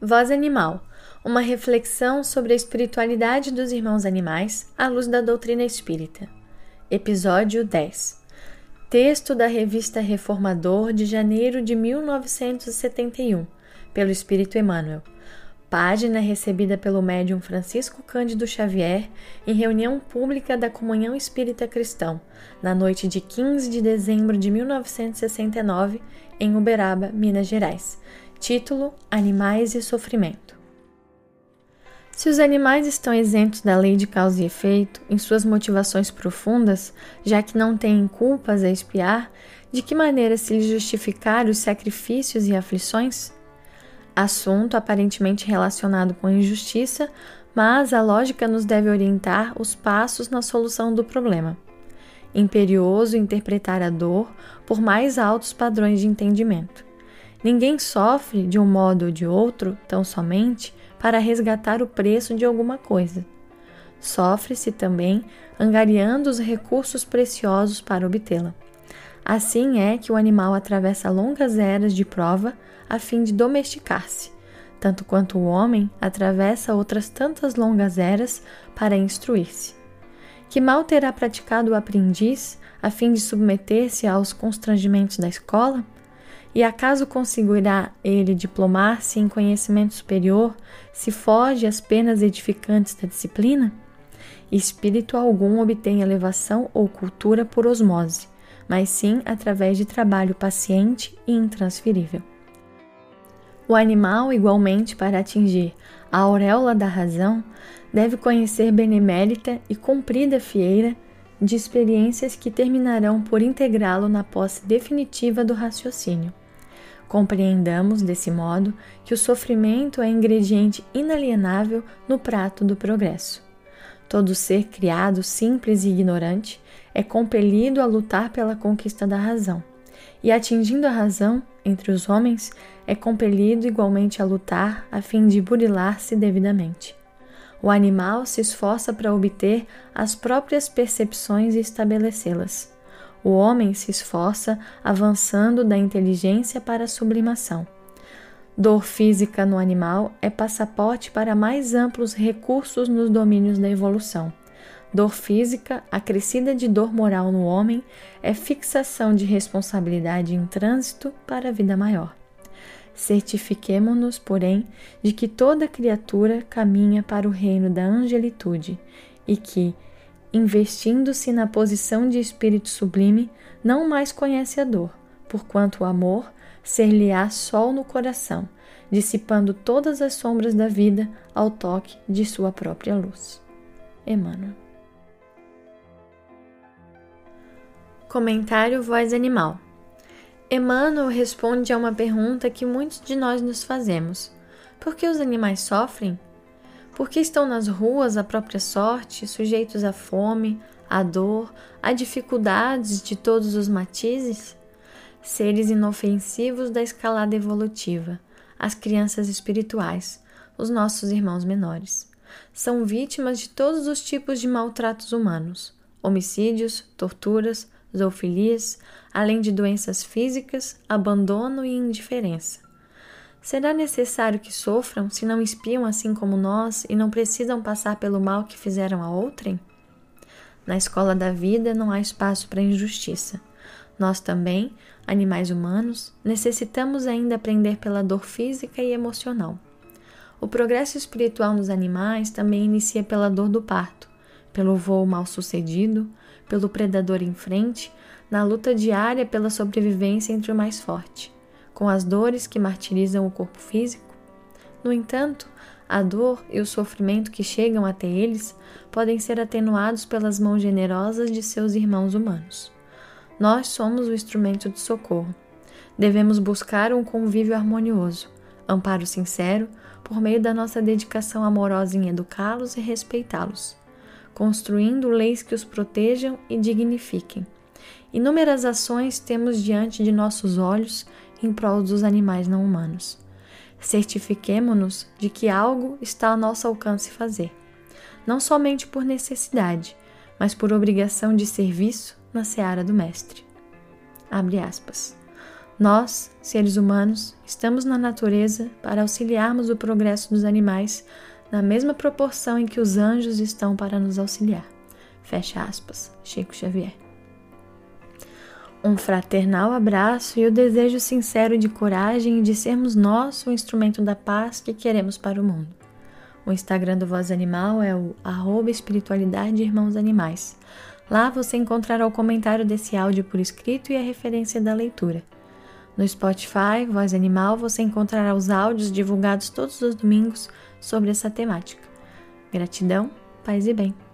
Voz Animal uma reflexão sobre a espiritualidade dos irmãos animais à luz da doutrina espírita. Episódio 10 Texto da Revista Reformador de janeiro de 1971, pelo Espírito Emmanuel. Página recebida pelo médium Francisco Cândido Xavier em reunião pública da Comunhão Espírita Cristão, na noite de 15 de dezembro de 1969, em Uberaba, Minas Gerais Título: Animais e Sofrimento. Se os animais estão isentos da lei de causa e efeito em suas motivações profundas, já que não têm culpas a expiar, de que maneira se lhes justificar os sacrifícios e aflições? Assunto aparentemente relacionado com a injustiça, mas a lógica nos deve orientar os passos na solução do problema. Imperioso interpretar a dor por mais altos padrões de entendimento. Ninguém sofre de um modo ou de outro tão somente para resgatar o preço de alguma coisa. Sofre-se também angariando os recursos preciosos para obtê-la. Assim é que o animal atravessa longas eras de prova a fim de domesticar-se, tanto quanto o homem atravessa outras tantas longas eras para instruir-se. Que mal terá praticado o aprendiz a fim de submeter-se aos constrangimentos da escola? E acaso conseguirá ele diplomar-se em conhecimento superior se foge às penas edificantes da disciplina? Espírito algum obtém elevação ou cultura por osmose, mas sim através de trabalho paciente e intransferível. O animal, igualmente, para atingir a auréola da razão, deve conhecer benemérita e comprida fieira de experiências que terminarão por integrá-lo na posse definitiva do raciocínio. Compreendamos, desse modo, que o sofrimento é ingrediente inalienável no prato do progresso. Todo ser criado simples e ignorante é compelido a lutar pela conquista da razão, e atingindo a razão, entre os homens, é compelido igualmente a lutar a fim de burilar-se devidamente. O animal se esforça para obter as próprias percepções e estabelecê-las. O homem se esforça avançando da inteligência para a sublimação. Dor física no animal é passaporte para mais amplos recursos nos domínios da evolução. Dor física, acrescida de dor moral no homem, é fixação de responsabilidade em trânsito para a vida maior. Certifiquemo-nos, porém, de que toda criatura caminha para o reino da angelitude e que, investindo-se na posição de espírito sublime, não mais conhece a dor, porquanto o amor ser-lhe-á sol no coração, dissipando todas as sombras da vida ao toque de sua própria luz. Emmanuel. Comentário Voz Animal Emmanuel responde a uma pergunta que muitos de nós nos fazemos: Por que os animais sofrem? Por que estão nas ruas à própria sorte, sujeitos à fome, à dor, a dificuldades de todos os matizes? Seres inofensivos da escalada evolutiva, as crianças espirituais, os nossos irmãos menores. São vítimas de todos os tipos de maltratos humanos, homicídios, torturas, zoofilias, além de doenças físicas, abandono e indiferença. Será necessário que sofram se não espiam assim como nós e não precisam passar pelo mal que fizeram a outrem? Na escola da vida não há espaço para injustiça. Nós também, animais humanos, necessitamos ainda aprender pela dor física e emocional. O progresso espiritual nos animais também inicia pela dor do parto, pelo voo mal sucedido, pelo predador em frente, na luta diária pela sobrevivência entre o mais forte com as dores que martirizam o corpo físico. No entanto, a dor e o sofrimento que chegam até eles podem ser atenuados pelas mãos generosas de seus irmãos humanos. Nós somos o instrumento de socorro. Devemos buscar um convívio harmonioso, amparo sincero, por meio da nossa dedicação amorosa em educá-los e respeitá-los, construindo leis que os protejam e dignifiquem. Inúmeras ações temos diante de nossos olhos em prol dos animais não humanos. Certifiquemo-nos de que algo está ao nosso alcance fazer, não somente por necessidade, mas por obrigação de serviço na seara do Mestre. Abre aspas. Nós, seres humanos, estamos na natureza para auxiliarmos o progresso dos animais na mesma proporção em que os anjos estão para nos auxiliar. Fecha aspas. Chico Xavier. Um fraternal abraço e o desejo sincero de coragem e de sermos nós o instrumento da paz que queremos para o mundo. O Instagram do Voz Animal é o arroba espiritualidade irmãos animais. Lá você encontrará o comentário desse áudio por escrito e a referência da leitura. No Spotify, Voz Animal, você encontrará os áudios divulgados todos os domingos sobre essa temática. Gratidão, paz e bem.